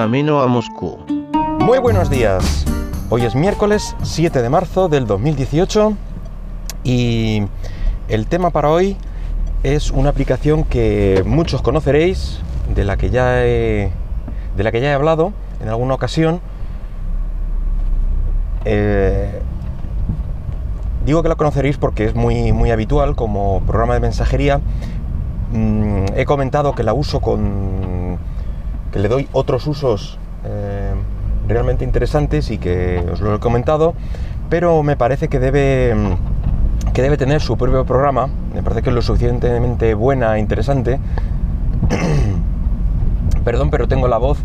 camino a Moscú. Muy buenos días. Hoy es miércoles 7 de marzo del 2018 y el tema para hoy es una aplicación que muchos conoceréis, de la que ya he, de la que ya he hablado en alguna ocasión. Eh, digo que la conoceréis porque es muy, muy habitual como programa de mensajería. Mm, he comentado que la uso con. Que le doy otros usos eh, realmente interesantes y que os lo he comentado, pero me parece que debe que debe tener su propio programa, me parece que es lo suficientemente buena e interesante. Perdón, pero tengo la voz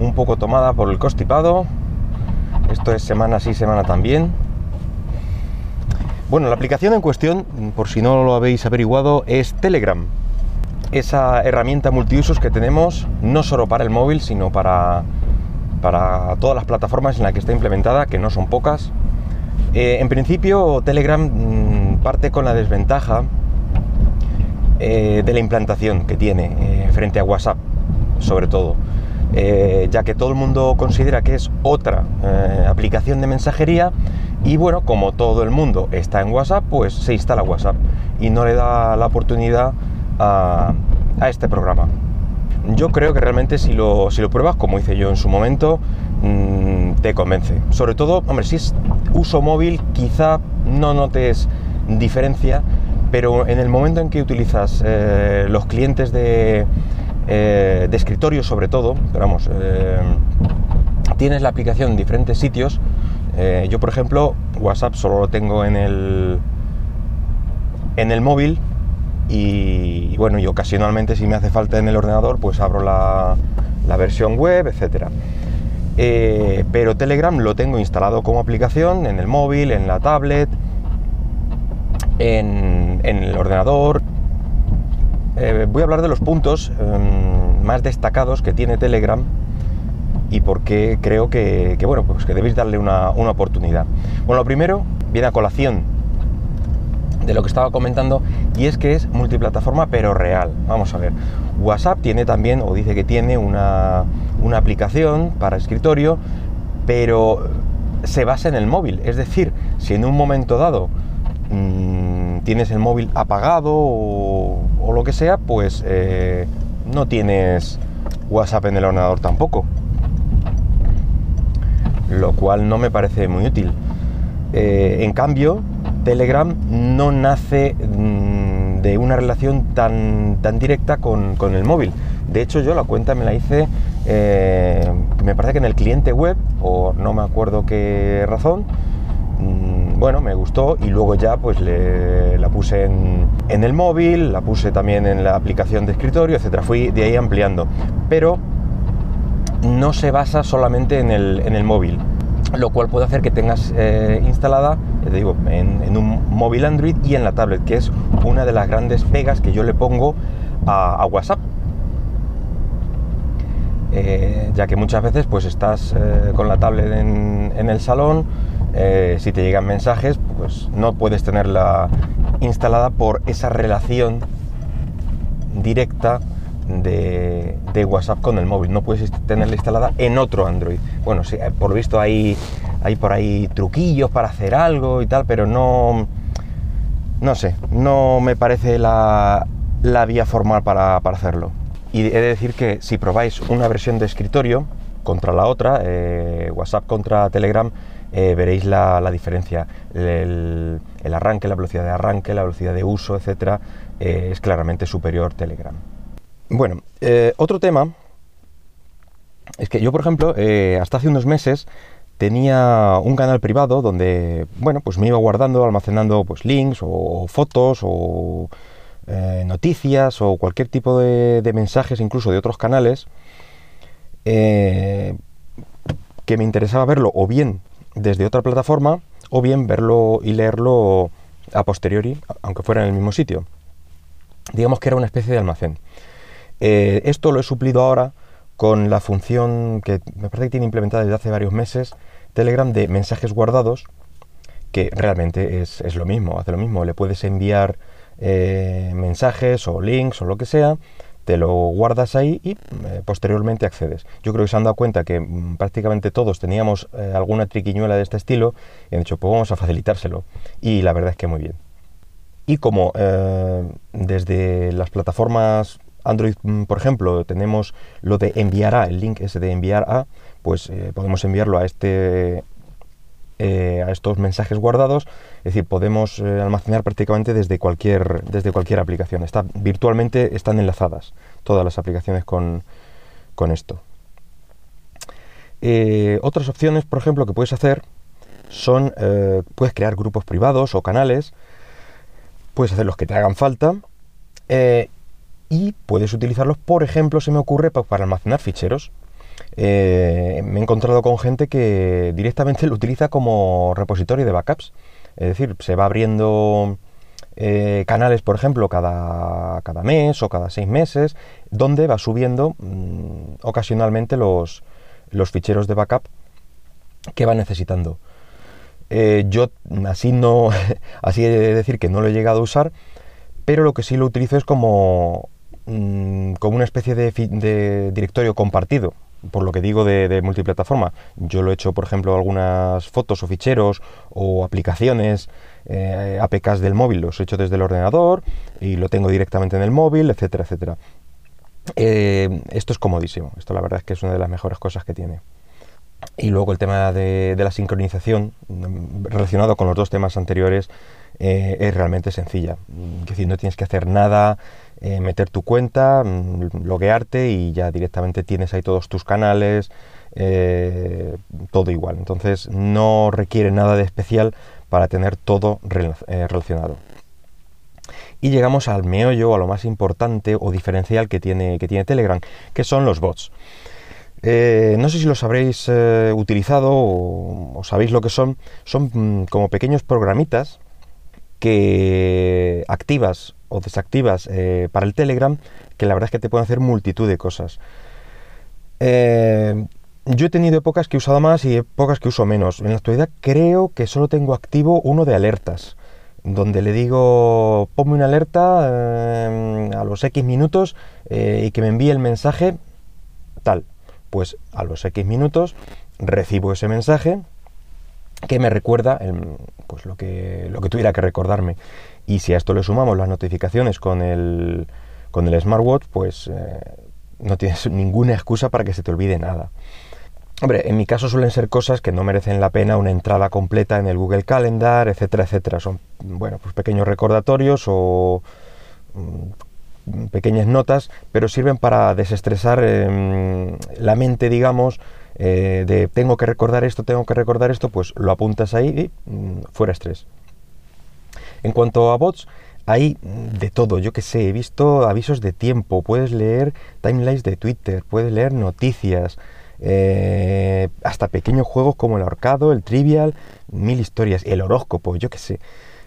un poco tomada por el constipado. Esto es semana sí, semana también. Bueno, la aplicación en cuestión, por si no lo habéis averiguado, es Telegram. Esa herramienta multiusos que tenemos no solo para el móvil, sino para, para todas las plataformas en las que está implementada, que no son pocas. Eh, en principio, Telegram mm, parte con la desventaja eh, de la implantación que tiene eh, frente a WhatsApp, sobre todo, ya que todo el mundo considera que es otra aplicación de mensajería y bueno, como todo el mundo está en WhatsApp, pues se instala WhatsApp y no le da la oportunidad a, este programa. Yo creo que realmente si lo, si lo pruebas, como hice yo en su momento, mm, te convence. Sobre todo, hombre, si es uso móvil quizá no notes diferencia, pero en el momento en que utilizas eh, los clientes de, eh, de, escritorio sobre todo, vamos, eh, tienes la aplicación en diferentes sitios, yo por ejemplo WhatsApp solo lo tengo en el, en el móvil y, bueno, y ocasionalmente si me hace falta en el ordenador pues abro la, versión web, etcétera. Eh, pero Telegram lo tengo instalado como aplicación en el móvil, en la tablet, en, el ordenador. Eh, voy a hablar de los puntos em, más destacados que tiene Telegram y por qué creo que, bueno, pues que debéis darle una, una, oportunidad. Bueno, lo primero viene a colación de lo que estaba comentando y es que es multiplataforma pero real. Vamos a ver, WhatsApp tiene también, o dice que tiene una, aplicación para escritorio, pero se basa en el móvil. Es decir, si en un momento dado mm, tienes el móvil apagado o, lo que sea, pues eh, no tienes WhatsApp en el ordenador tampoco. Lo cual no me parece muy útil. Eh, en cambio, Telegram no nace mm, de una relación tan, tan directa con, el móvil. De hecho, yo la cuenta me la hice, eh, me parece que en el cliente web, o no me acuerdo qué razón. Mm, bueno, me gustó y luego ya pues la puse en, el móvil, la puse también en la aplicación de escritorio, etcétera. Fui de ahí ampliando. Pero no se basa solamente en el, en el móvil lo cual puede hacer que tengas eh, instalada, te digo, en, un móvil Android y en la tablet, que es una de las grandes pegas que yo le pongo a, WhatsApp. Eh, ya que muchas veces pues estás eh, con la tablet en, en el salón, si te llegan mensajes, pues no puedes tenerla instalada por esa relación directa de, WhatsApp con el móvil. No puedes tenerla instalada en otro Android. Bueno, sí, por lo visto hay, hay por ahí truquillos para hacer algo y tal, pero no... No sé, no me parece la, vía formal para, hacerlo. Y he de decir que si probáis una versión de escritorio contra la otra, eh, WhatsApp contra Telegram, eh, veréis la, diferencia. El, arranque, la velocidad de arranque, la velocidad de uso, etcétera, eh, es claramente superior Telegram. Bueno, eh, otro tema es que yo, por ejemplo, eh, hasta hace unos meses tenía un canal privado donde, bueno, pues me iba guardando, almacenando pues links o fotos o eh, noticias o cualquier tipo de, mensajes, incluso de otros canales, que me interesaba verlo o bien desde otra plataforma o bien verlo y leerlo a posteriori, aunque fuera en el mismo sitio. Digamos que era una especie de almacén. Eh, esto lo he suplido ahora con la función que me parece que tiene implementada desde hace varios meses Telegram de mensajes guardados, que realmente es, lo mismo, hace lo mismo. Le puedes enviar eh, mensajes o links o lo que sea, te lo guardas ahí y eh, posteriormente accedes. Yo creo que se han dado cuenta que mm, prácticamente todos teníamos alguna triquiñuela de este estilo y han dicho, pues vamos a facilitárselo. Y la verdad es que muy bien. Y como desde las plataformas Android, mm, por ejemplo, tenemos lo de enviar a, el link ese de enviar a, pues podemos enviarlo a este a estos mensajes guardados, es decir, podemos almacenar prácticamente desde cualquier, desde cualquier aplicación. Está, virtualmente están enlazadas todas las aplicaciones con, con esto. Eh, otras opciones, por ejemplo, que puedes hacer son, eh, puedes crear grupos privados o canales, puedes hacer los que te hagan falta eh, y puedes utilizarlos, por ejemplo, se me ocurre para almacenar ficheros. me he encontrado con gente que directamente lo utiliza como repositorio de backups, es decir, se va abriendo canales, por ejemplo, cada, cada, mes o cada seis meses, donde va subiendo mm, ocasionalmente los, los ficheros de backup que va necesitando. Eh, yo así no, así he de decir que no lo he llegado a usar, pero lo que sí lo utilizo es como, mm, como una especie de, directorio compartido, por lo que digo de, multiplataforma. Yo lo he hecho, por ejemplo, algunas fotos o ficheros o aplicaciones, eh, APKs del móvil, los he hecho desde el ordenador y lo tengo directamente en el móvil, etcétera, etcétera. Eh, esto es comodísimo, esto la verdad es que es una de las mejores cosas que tiene. Y luego el tema de, la sincronización, mm, relacionado con los dos temas anteriores, eh, es realmente sencilla. Es decir, no tienes que hacer nada, eh, meter tu cuenta, mm, loguearte y ya directamente tienes ahí todos tus canales, todo igual. Entonces no requiere nada de especial para tener todo relacionado. Y llegamos al meollo, a lo más importante o diferencial que tiene, que tiene Telegram, que son los bots. Eh, no sé si los habréis eh, utilizado o, sabéis lo que son. Son mm, como pequeños programitas que activas o desactivas eh, para el Telegram, que la verdad es que te pueden hacer multitud de cosas. yo he tenido épocas que he usado más y épocas que uso menos. En la actualidad creo que solo tengo activo uno de alertas donde le digo ponme una alerta a los X minutos y que me envíe el mensaje tal. Pues a los X minutos recibo ese mensaje que me recuerda pues lo que, lo que tuviera que recordarme. Y si a esto le sumamos las notificaciones con el, con el smartwatch, pues eh, no tienes ninguna excusa para que se te olvide nada. Hombre, en mi caso suelen ser cosas que no merecen la pena una entrada completa en el Google Calendar, etcétera, etcétera. Son, bueno, pues pequeños recordatorios o mm, pequeñas notas, pero sirven para desestresar em, la mente, digamos, eh, de tengo que recordar esto, tengo que recordar esto, pues lo apuntas ahí y mm, fuera estrés. En cuanto a bots, hay de todo, yo que sé, he visto avisos de tiempo, puedes leer timelines de Twitter, puedes leer noticias, eh, hasta pequeños juegos como el ahorcado, el trivial, mil historias, el horóscopo, yo qué sé.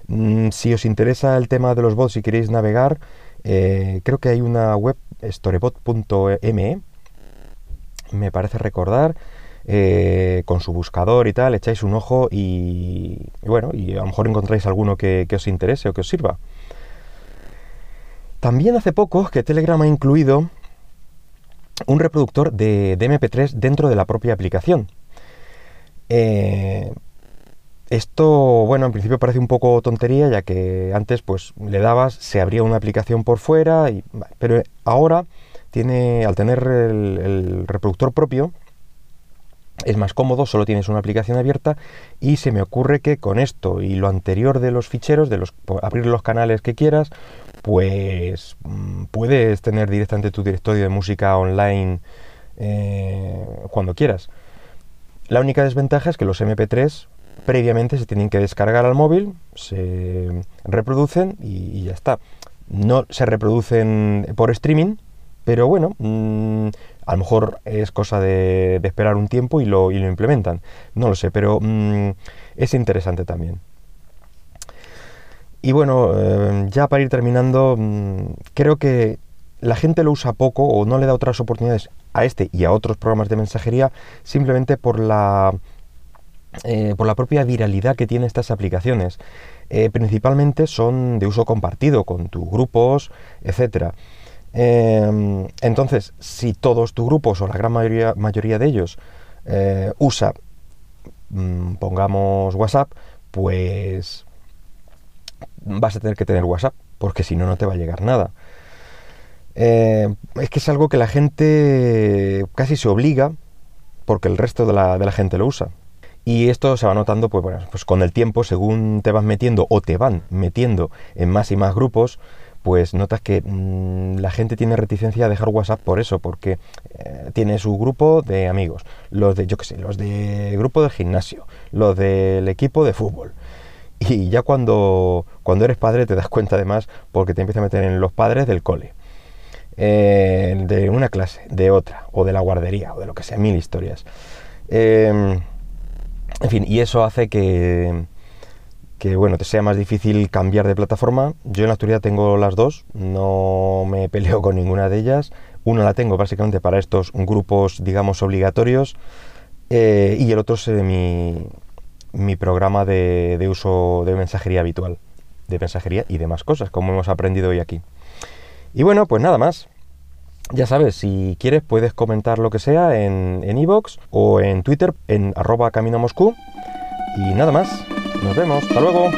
Mm, si os interesa el tema de los bots y queréis navegar, eh, creo que hay una web, storebot.me, me parece recordar, eh, con su buscador y tal, echáis un ojo y, bueno, y a lo mejor encontráis alguno que, os interese o que os sirva. También hace poco que Telegram ha incluido un reproductor de, MP3 dentro de la propia aplicación. Eh, esto, bueno, en principio parece un poco tontería, ya que antes pues le dabas, se abría una aplicación por fuera, y, pero ahora tiene, al tener el, reproductor propio, es más cómodo, solo tienes una aplicación abierta y se me ocurre que con esto y lo anterior de los ficheros, de los abrir los canales que quieras, pues mm, puedes tener directamente tu directorio de música online eh, cuando quieras. La única desventaja es que los MP3 previamente se tienen que descargar al móvil, se reproducen y, ya está. No se reproducen por streaming, pero bueno, mm, a lo mejor es cosa de, esperar un tiempo y lo, implementan. No lo sé, pero mm, es interesante también. Y bueno, eh, ya para ir terminando, mm, creo que la gente lo usa poco o no le da otras oportunidades a este y a otros programas de mensajería simplemente por la, eh, por la propia viralidad que tienen estas aplicaciones. Eh, principalmente son de uso compartido con tus grupos, etcétera. Em, entonces, si todos tus grupos o la gran mayoría, mayoría de ellos eh, usa, mm, pongamos WhatsApp, pues vas a tener que tener WhatsApp, porque si no, no te va a llegar nada. Eh, es que es algo que la gente casi se obliga porque el resto de la, gente lo usa. Y esto se va notando pues, bueno, pues con el tiempo, según te vas metiendo o te van metiendo en más y más grupos, pues notas que mm, la gente tiene reticencia a dejar WhatsApp por eso, porque eh, tiene su grupo de amigos, los de, yo qué sé, los de grupo del gimnasio, los del equipo de fútbol. Y ya cuando, cuando eres padre te das cuenta además porque te empieza a meter en los padres del cole, eh, de una clase, de otra, o de la guardería, o de lo que sea, mil historias. Em, en fin, y eso hace que, que bueno, te sea más difícil cambiar de plataforma. Yo en la actualidad tengo las dos, no me peleo con ninguna de ellas. Una la tengo básicamente para estos grupos, digamos, obligatorios, eh, y el otro es mi, mi programa de, de, uso de mensajería habitual, de mensajería y demás cosas, como hemos aprendido hoy aquí. Y bueno, pues nada más. Ya sabes, si quieres puedes comentar lo que sea en iVoox o en Twitter en arroba camino Moscú. Y nada más. Nos vemos. Hasta luego.